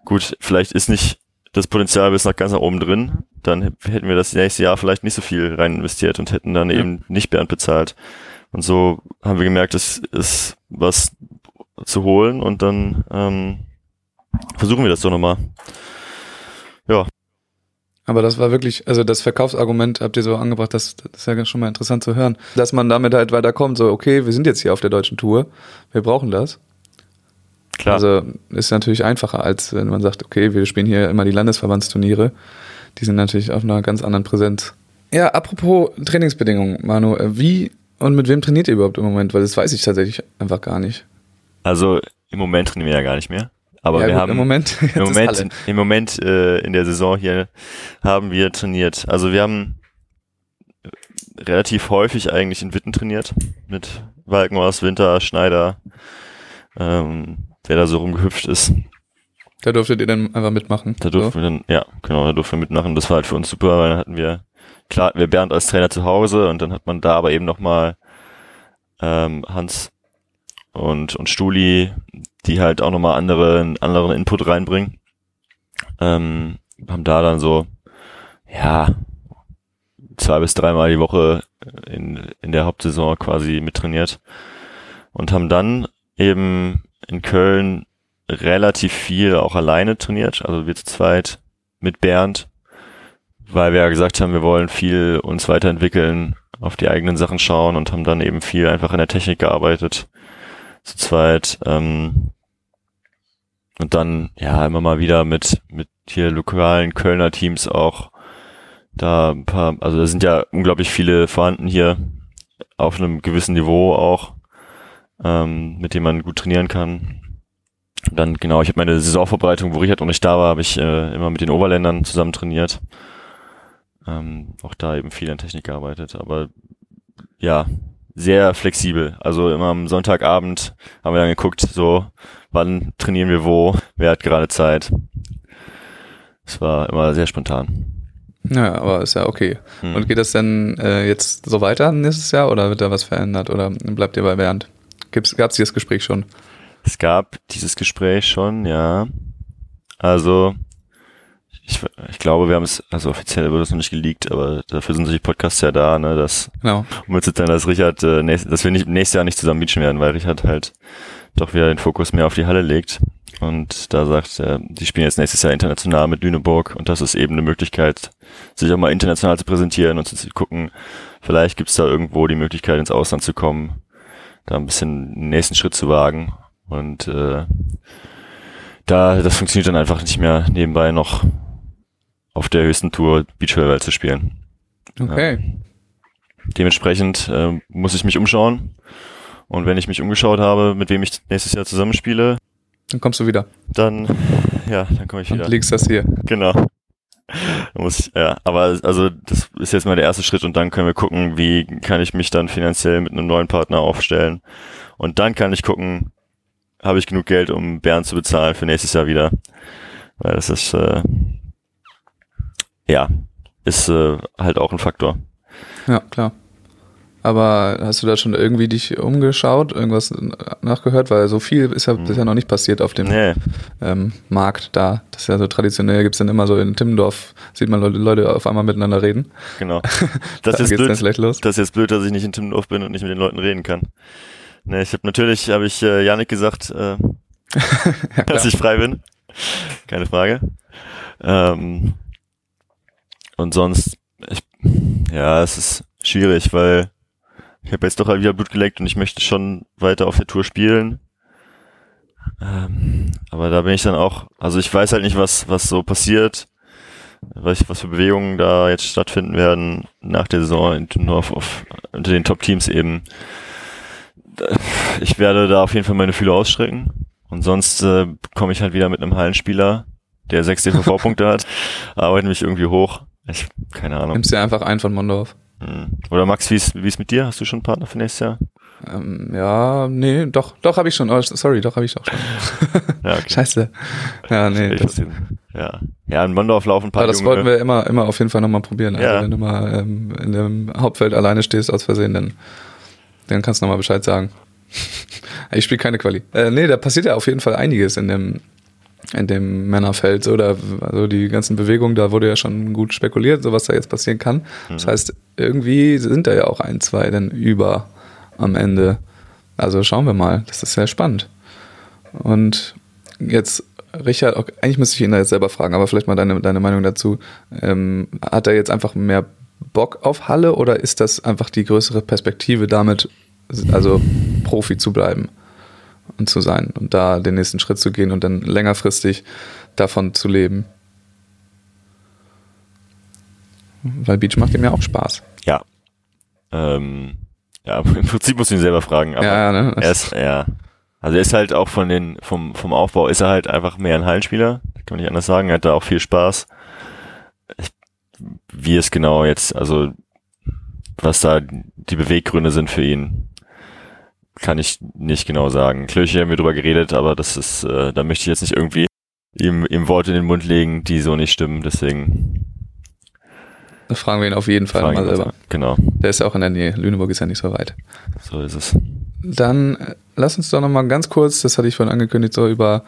gut, vielleicht ist nicht das Potenzial bis nach ganz nach oben drin, dann hätten wir das nächste Jahr vielleicht nicht so viel rein investiert und hätten dann ja. eben nicht Bernd bezahlt. Und so haben wir gemerkt, es ist was zu holen und dann ähm, versuchen wir das doch nochmal. Aber das war wirklich, also das Verkaufsargument habt ihr so angebracht, das, das ist ja schon mal interessant zu hören, dass man damit halt weiterkommt, so okay, wir sind jetzt hier auf der deutschen Tour, wir brauchen das. Klar. Also ist natürlich einfacher, als wenn man sagt, okay, wir spielen hier immer die Landesverbandsturniere. Die sind natürlich auf einer ganz anderen Präsenz. Ja, apropos Trainingsbedingungen, Manu, wie und mit wem trainiert ihr überhaupt im Moment? Weil das weiß ich tatsächlich einfach gar nicht. Also im Moment trainieren wir ja gar nicht mehr. Aber ja, wir gut, haben im Moment, im Moment, im Moment äh, in der Saison hier haben wir trainiert. Also wir haben relativ häufig eigentlich in Witten trainiert mit Walkenhorst, Winter, Schneider, ähm, wer da so rumgehüpft ist. Da durftet ihr dann einfach mitmachen. Da durften so. wir dann, ja, genau, da durften wir mitmachen. Das war halt für uns super, weil dann hatten wir, klar hatten wir Bernd als Trainer zu Hause und dann hat man da aber eben nochmal ähm, Hans und, und Stuli, die halt auch nochmal andere, anderen Input reinbringen. Ähm, haben da dann so, ja, zwei bis dreimal die Woche in, in der Hauptsaison quasi mittrainiert und haben dann eben in Köln relativ viel auch alleine trainiert, also wir zu zweit mit Bernd, weil wir ja gesagt haben, wir wollen viel uns weiterentwickeln, auf die eigenen Sachen schauen und haben dann eben viel einfach in der Technik gearbeitet zu zweit. Ähm, und dann, ja, immer mal wieder mit, mit hier lokalen Kölner Teams auch da ein paar, also da sind ja unglaublich viele vorhanden hier auf einem gewissen Niveau auch, ähm, mit dem man gut trainieren kann. Und dann, genau, ich habe meine Saisonvorbereitung, wo Richard noch nicht da war, habe ich äh, immer mit den Oberländern zusammen trainiert. Ähm, auch da eben viel an Technik gearbeitet. Aber ja, sehr flexibel. Also immer am Sonntagabend haben wir dann geguckt, so, wann trainieren wir wo, wer hat gerade Zeit. Es war immer sehr spontan. Ja, aber ist ja okay. Hm. Und geht das denn äh, jetzt so weiter nächstes Jahr oder wird da was verändert oder bleibt ihr bei Bernd? Gab es dieses Gespräch schon? Es gab dieses Gespräch schon, ja. Also ich, ich glaube, wir haben es, also offiziell wurde es noch nicht geleakt, aber dafür sind solche Podcasts ja da, ne, dass, genau. um jetzt dann, dass Richard, äh, nächst, dass wir nicht, nächstes Jahr nicht zusammen beachen werden, weil Richard halt doch wieder den Fokus mehr auf die Halle legt. Und da sagt er, die spielen jetzt nächstes Jahr international mit Lüneburg und das ist eben eine Möglichkeit, sich auch mal international zu präsentieren und zu gucken, vielleicht gibt's da irgendwo die Möglichkeit, ins Ausland zu kommen, da ein bisschen den nächsten Schritt zu wagen. Und äh, da, das funktioniert dann einfach nicht mehr nebenbei noch auf der höchsten Tour Beachvolleyball zu spielen. Okay. Ja. Dementsprechend äh, muss ich mich umschauen. Und wenn ich mich umgeschaut habe, mit wem ich nächstes Jahr zusammenspiele, dann kommst du wieder. Dann, ja, dann komme ich wieder. Und legst das hier. Genau. muss ich, ja, aber also das ist jetzt mal der erste Schritt und dann können wir gucken, wie kann ich mich dann finanziell mit einem neuen Partner aufstellen. Und dann kann ich gucken, habe ich genug Geld, um Bern zu bezahlen für nächstes Jahr wieder. Weil das ist, äh, ja, ist äh, halt auch ein Faktor. Ja, klar. Aber hast du da schon irgendwie dich umgeschaut, irgendwas nachgehört? Weil so viel ist ja, ist ja noch nicht passiert auf dem nee. ähm, Markt da. Das ist ja so traditionell, gibt es dann immer so in Timmendorf, sieht man Leute, Leute auf einmal miteinander reden. Genau. Das da ist blöd. Das ist jetzt blöd, dass ich nicht in Timmendorf bin und nicht mit den Leuten reden kann. Nee, ich habe natürlich, habe ich äh, Janik gesagt, äh, ja, dass ich frei bin. Keine Frage. Ähm, und sonst, ich, ja, es ist schwierig, weil ich habe jetzt doch halt wieder Blut geleckt und ich möchte schon weiter auf der Tour spielen. Ähm, aber da bin ich dann auch, also ich weiß halt nicht, was, was so passiert, was, was für Bewegungen da jetzt stattfinden werden nach der Saison, nur auf, auf, unter den Top-Teams eben. Ich werde da auf jeden Fall meine Fühler ausstrecken. Und sonst äh, komme ich halt wieder mit einem Hallenspieler, der sechs DVV-Punkte hat, arbeite mich irgendwie hoch. Ich, keine Ahnung. Nimmst du einfach einen von Mondorf. Hm. Oder Max, wie ist wie ist mit dir? Hast du schon einen Partner für nächstes Jahr? Ähm, ja, nee, doch, doch habe ich schon. Oh, sorry, doch habe ich auch schon. ja, okay. Scheiße. Ja, nee. Das, ja, ja, in Mondorf laufen ein paar. Aber das Junge. wollten wir immer, immer auf jeden Fall nochmal probieren. Also ja. wenn du mal ähm, in dem Hauptfeld alleine stehst aus Versehen, dann, dann kannst du nochmal Bescheid sagen. ich spiele keine Quali. Äh, nee, da passiert ja auf jeden Fall einiges in dem in dem Männerfeld oder also die ganzen Bewegungen, da wurde ja schon gut spekuliert, so was da jetzt passieren kann. Mhm. Das heißt, irgendwie sind da ja auch ein, zwei dann über am Ende. Also schauen wir mal, das ist sehr spannend. Und jetzt, Richard, okay, eigentlich müsste ich ihn da jetzt selber fragen, aber vielleicht mal deine, deine Meinung dazu. Ähm, hat er jetzt einfach mehr Bock auf Halle oder ist das einfach die größere Perspektive damit, also Profi zu bleiben? Und zu sein und da den nächsten Schritt zu gehen und dann längerfristig davon zu leben. Weil Beach macht ihm ja auch Spaß. Ja. Ähm, ja, im Prinzip muss ich ihn selber fragen, aber ja, ne? er ist, ja. Also er ist halt auch von den, vom, vom Aufbau ist er halt einfach mehr ein Hallenspieler. Kann man nicht anders sagen. Er hat da auch viel Spaß. Ich, wie es genau jetzt, also was da die Beweggründe sind für ihn, kann ich nicht genau sagen. Kirche haben wir drüber geredet, aber das ist, äh, da möchte ich jetzt nicht irgendwie ihm, ihm Worte in den Mund legen, die so nicht stimmen, deswegen. Das fragen wir ihn auf jeden Fall mal selber. Genau. Der ist ja auch in der Nähe. Lüneburg ist ja nicht so weit. So ist es. Dann äh, lass uns doch nochmal ganz kurz, das hatte ich vorhin angekündigt, so über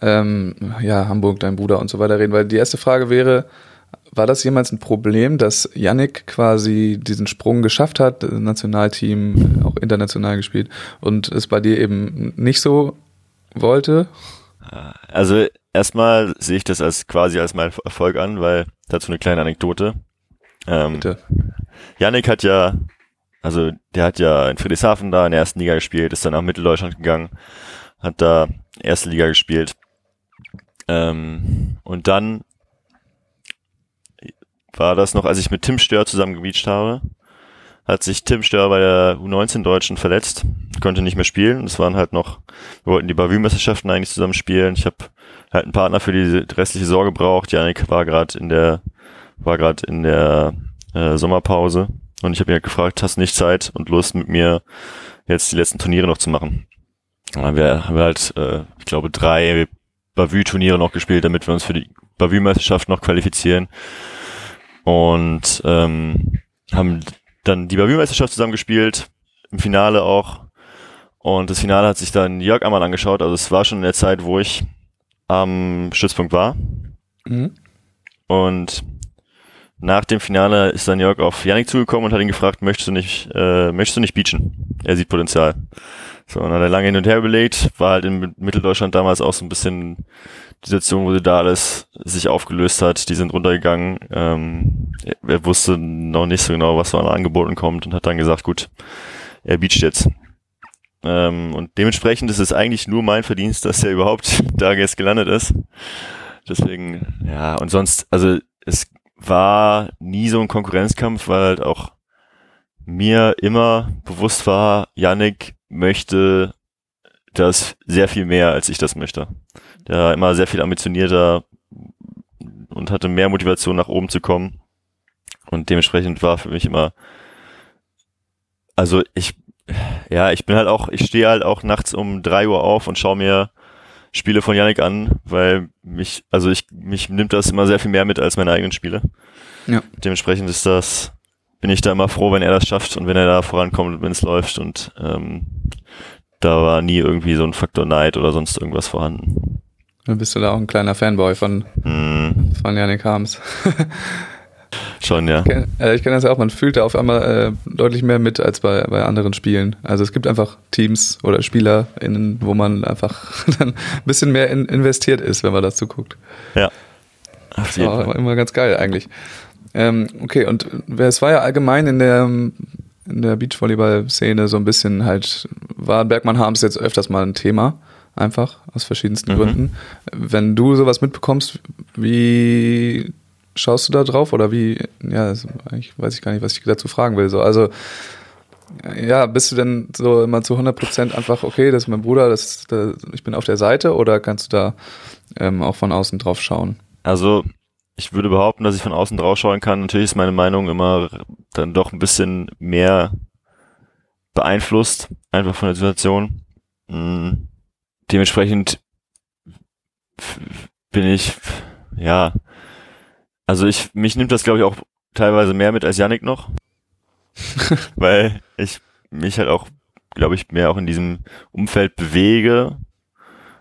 ähm, ja, Hamburg, dein Bruder und so weiter reden, weil die erste Frage wäre, war das jemals ein Problem, dass Yannick quasi diesen Sprung geschafft hat, Nationalteam, auch international gespielt und es bei dir eben nicht so wollte? Also erstmal sehe ich das als quasi als mein Erfolg an, weil dazu eine kleine Anekdote. Ähm, Bitte. Yannick hat ja, also der hat ja in Friedrichshafen da in der ersten Liga gespielt, ist dann nach Mitteldeutschland gegangen, hat da erste Liga gespielt. Ähm, und dann war das noch, als ich mit Tim Stör zusammen gebeacht habe. Hat sich Tim Stör bei der U19 Deutschen verletzt, konnte nicht mehr spielen. Es waren halt noch, wir wollten die Bavü-Meisterschaften eigentlich zusammen spielen. Ich habe halt einen Partner für die restliche Sorge gebraucht. Janik war gerade in der, war gerade in der äh, Sommerpause und ich habe ihn halt gefragt, hast nicht Zeit und Lust mit mir jetzt die letzten Turniere noch zu machen? Dann haben wir, haben wir halt, äh, ich glaube, drei Bavü-Turniere noch gespielt, damit wir uns für die Bavü-Meisterschaft noch qualifizieren und ähm, haben dann die Bavü-Meisterschaft zusammengespielt, im Finale auch. Und das Finale hat sich dann Jörg einmal angeschaut. Also es war schon in der Zeit, wo ich am Stützpunkt war. Mhm. Und nach dem Finale ist dann Jörg auf Yannick zugekommen und hat ihn gefragt, möchtest du nicht, äh, möchtest du nicht beachen? Er sieht Potenzial. So, und dann hat er lange hin und her überlegt, war halt in Mitteldeutschland damals auch so ein bisschen die Situation, wo sie da alles sich aufgelöst hat, die sind runtergegangen. Ähm, er wusste noch nicht so genau, was so an Angeboten kommt und hat dann gesagt, gut, er beacht jetzt. Ähm, und dementsprechend ist es eigentlich nur mein Verdienst, dass er überhaupt da jetzt gelandet ist. Deswegen, ja, und sonst, also es war nie so ein Konkurrenzkampf, weil halt auch mir immer bewusst war, Yannick möchte das sehr viel mehr, als ich das möchte. Der war immer sehr viel ambitionierter und hatte mehr Motivation nach oben zu kommen. Und dementsprechend war für mich immer, also ich, ja, ich bin halt auch, ich stehe halt auch nachts um drei Uhr auf und schaue mir Spiele von Yannick an, weil mich, also ich, mich nimmt das immer sehr viel mehr mit als meine eigenen Spiele. Ja. Dementsprechend ist das, bin ich da immer froh, wenn er das schafft und wenn er da vorankommt und wenn es läuft und ähm, da war nie irgendwie so ein Faktor Neid oder sonst irgendwas vorhanden. Dann bist du da auch ein kleiner Fanboy von, mm. von Yannick Harms. Schon, ja. Ich kenne äh, kenn das ja auch, man fühlt da auf einmal äh, deutlich mehr mit als bei, bei anderen Spielen. Also es gibt einfach Teams oder SpielerInnen, wo man einfach dann ein bisschen mehr in, investiert ist, wenn man dazu guckt. Ja. Auf das war Fall. immer ganz geil eigentlich. Ähm, okay, und es war ja allgemein in der, in der Beachvolleyball-Szene so ein bisschen halt, war Bergmann Harms jetzt öfters mal ein Thema einfach aus verschiedensten mhm. Gründen. Wenn du sowas mitbekommst, wie schaust du da drauf oder wie, ja, ich weiß ich gar nicht, was ich dazu fragen will. So, also, ja, bist du denn so immer zu 100 Prozent einfach, okay, das ist mein Bruder, das, das, ich bin auf der Seite oder kannst du da ähm, auch von außen drauf schauen? Also, ich würde behaupten, dass ich von außen drauf schauen kann. Natürlich ist meine Meinung immer dann doch ein bisschen mehr beeinflusst, einfach von der Situation. Mhm. Dementsprechend bin ich, ja, also ich, mich nimmt das glaube ich auch teilweise mehr mit als Yannick noch. weil ich mich halt auch, glaube ich, mehr auch in diesem Umfeld bewege.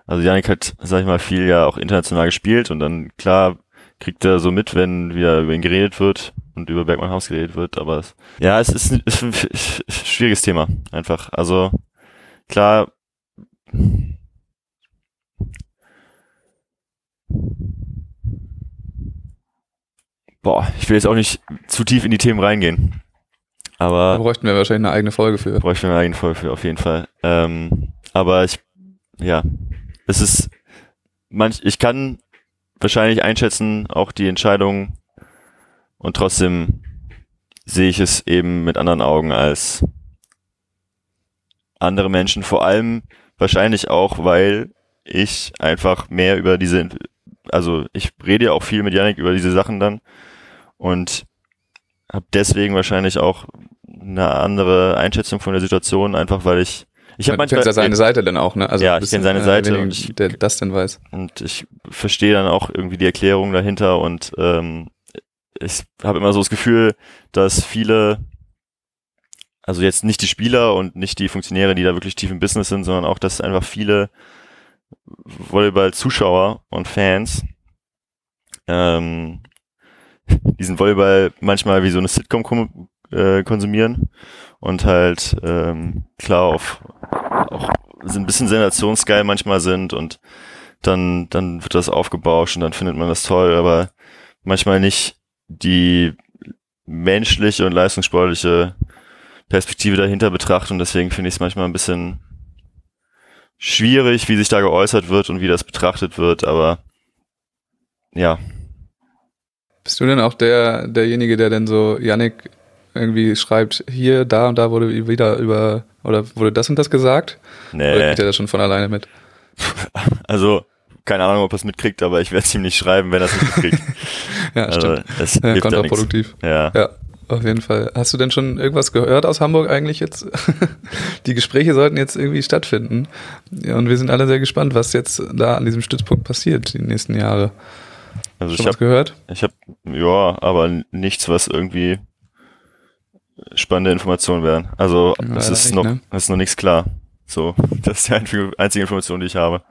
Also Yannick hat, sag ich mal, viel ja auch international gespielt und dann klar kriegt er so mit, wenn wieder über ihn geredet wird und über Bergmann Haus geredet wird, aber es, ja, es ist, ist ein schwieriges Thema, einfach. Also klar, Boah, ich will jetzt auch nicht zu tief in die Themen reingehen. Aber. Da bräuchten wir wahrscheinlich eine eigene Folge für. Bräuchten wir eine eigene Folge für, auf jeden Fall. Ähm, aber ich, ja, es ist, manch, ich kann wahrscheinlich einschätzen, auch die Entscheidung und trotzdem sehe ich es eben mit anderen Augen als andere Menschen, vor allem wahrscheinlich auch, weil ich einfach mehr über diese, also ich rede ja auch viel mit Yannick über diese Sachen dann und habe deswegen wahrscheinlich auch eine andere Einschätzung von der Situation, einfach weil ich ich habe manchmal ja seine Seite dann auch, ne? Also ja, ich kenne seine Seite und ich, der das denn weiß. Und ich verstehe dann auch irgendwie die Erklärung dahinter und ähm, ich habe immer so das Gefühl, dass viele, also jetzt nicht die Spieler und nicht die Funktionäre, die da wirklich tief im Business sind, sondern auch, dass einfach viele Volleyball-Zuschauer und Fans ähm, diesen Volleyball manchmal wie so eine Sitcom äh, konsumieren und halt ähm, klar auf auch so ein bisschen sensationsgeil manchmal sind und dann dann wird das aufgebauscht und dann findet man das toll, aber manchmal nicht die menschliche und leistungssportliche Perspektive dahinter betrachtet und deswegen finde ich es manchmal ein bisschen schwierig, wie sich da geäußert wird und wie das betrachtet wird, aber ja, bist du denn auch der, derjenige, der denn so, Yannick, irgendwie schreibt, hier, da und da wurde wieder über, oder wurde das und das gesagt? Nee. Oder kriegt er das schon von alleine mit? Also, keine Ahnung, ob er es mitkriegt, aber ich werde es ihm nicht schreiben, wenn er es nicht mitkriegt. ja, also, stimmt. Es ja, kontraproduktiv. Ja. ja. Auf jeden Fall. Hast du denn schon irgendwas gehört aus Hamburg eigentlich jetzt? Die Gespräche sollten jetzt irgendwie stattfinden. Ja, und wir sind alle sehr gespannt, was jetzt da an diesem Stützpunkt passiert die nächsten Jahre. Also Schon ich habe gehört. Ich habe ja, aber nichts, was irgendwie spannende Informationen wären. Also ja, es ist noch, ne? es ist noch nichts klar. So, das ist die einzige, einzige Information, die ich habe.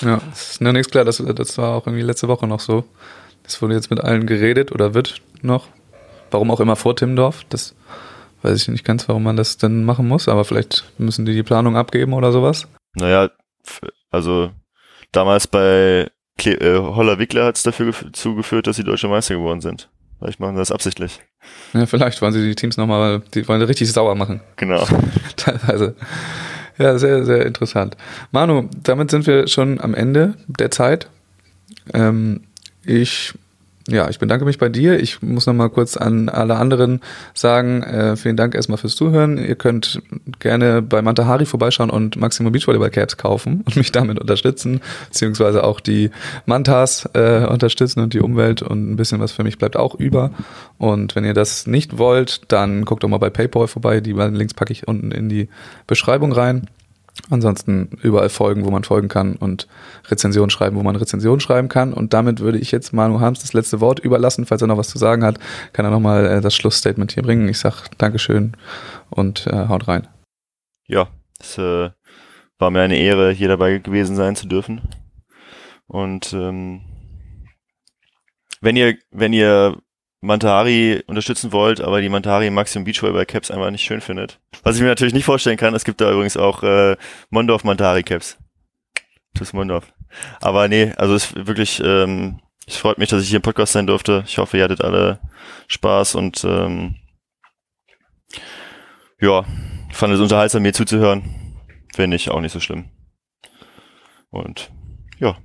Ja, es ist noch nichts klar. Das, das war auch irgendwie letzte Woche noch so. Das wurde jetzt mit allen geredet oder wird noch. Warum auch immer vor Timmendorf. Das weiß ich nicht ganz, warum man das denn machen muss. Aber vielleicht müssen die die Planung abgeben oder sowas. Naja, also damals bei äh, Holler Wickler hat es dafür zugeführt, dass sie deutsche Meister geworden sind. Vielleicht machen sie das absichtlich. Ja, vielleicht wollen sie die Teams nochmal, die wollen richtig sauer machen. Genau. Teilweise. Ja, sehr, sehr interessant. Manu, damit sind wir schon am Ende der Zeit. Ähm, ich ja, ich bedanke mich bei dir. Ich muss noch mal kurz an alle anderen sagen, äh, vielen Dank erstmal fürs Zuhören. Ihr könnt gerne bei Mantahari vorbeischauen und Maximum Beachvolleyball Caps kaufen und mich damit unterstützen, beziehungsweise auch die Mantas äh, unterstützen und die Umwelt und ein bisschen was für mich bleibt auch über. Und wenn ihr das nicht wollt, dann guckt doch mal bei PayPal vorbei. Die beiden Links packe ich unten in die Beschreibung rein. Ansonsten überall folgen, wo man folgen kann und Rezensionen schreiben, wo man Rezensionen schreiben kann. Und damit würde ich jetzt Manu Harms das letzte Wort überlassen. Falls er noch was zu sagen hat, kann er nochmal äh, das Schlussstatement hier bringen. Ich sag Dankeschön und äh, haut rein. Ja, es äh, war mir eine Ehre, hier dabei gewesen sein zu dürfen. Und ähm, wenn ihr, wenn ihr Mantari unterstützen wollt, aber die Mantari Maximum Beachvolleyball Caps einfach nicht schön findet. Was ich mir natürlich nicht vorstellen kann, es gibt da übrigens auch äh, Mondorf Mantari Caps. Tschüss Mondorf. Aber nee, also es ist wirklich, ähm, es freut mich, dass ich hier im Podcast sein durfte. Ich hoffe, ihr hattet alle Spaß und ähm, ja, fand es unterhaltsam, mir zuzuhören. Finde ich auch nicht so schlimm. Und ja,